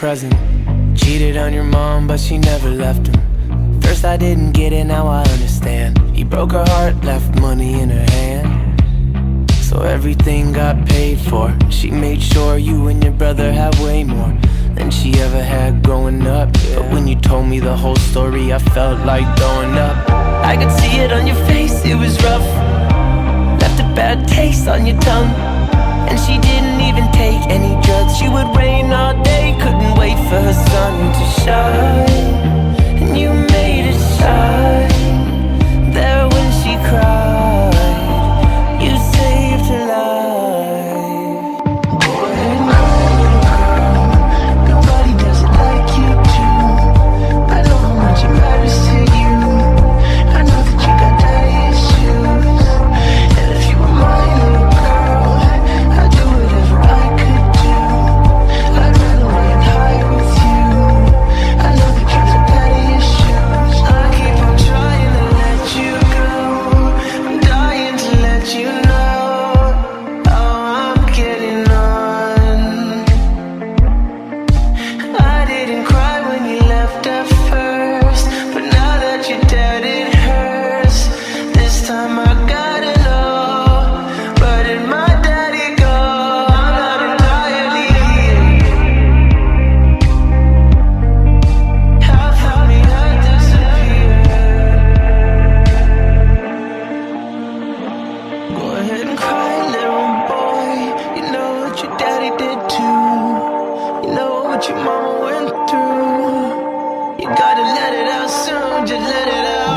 present. Cheated on your mom, but she never left him. First I didn't get it, now I understand. He broke her heart, left money in her hand. So everything got paid for. She made sure you and your brother had way more than she ever had growing up. But when you told me the whole story, I felt like throwing up. I could see it on your face, it was rough. Left a bad taste on your tongue. And she didn't even take any let it out soon, just let it out.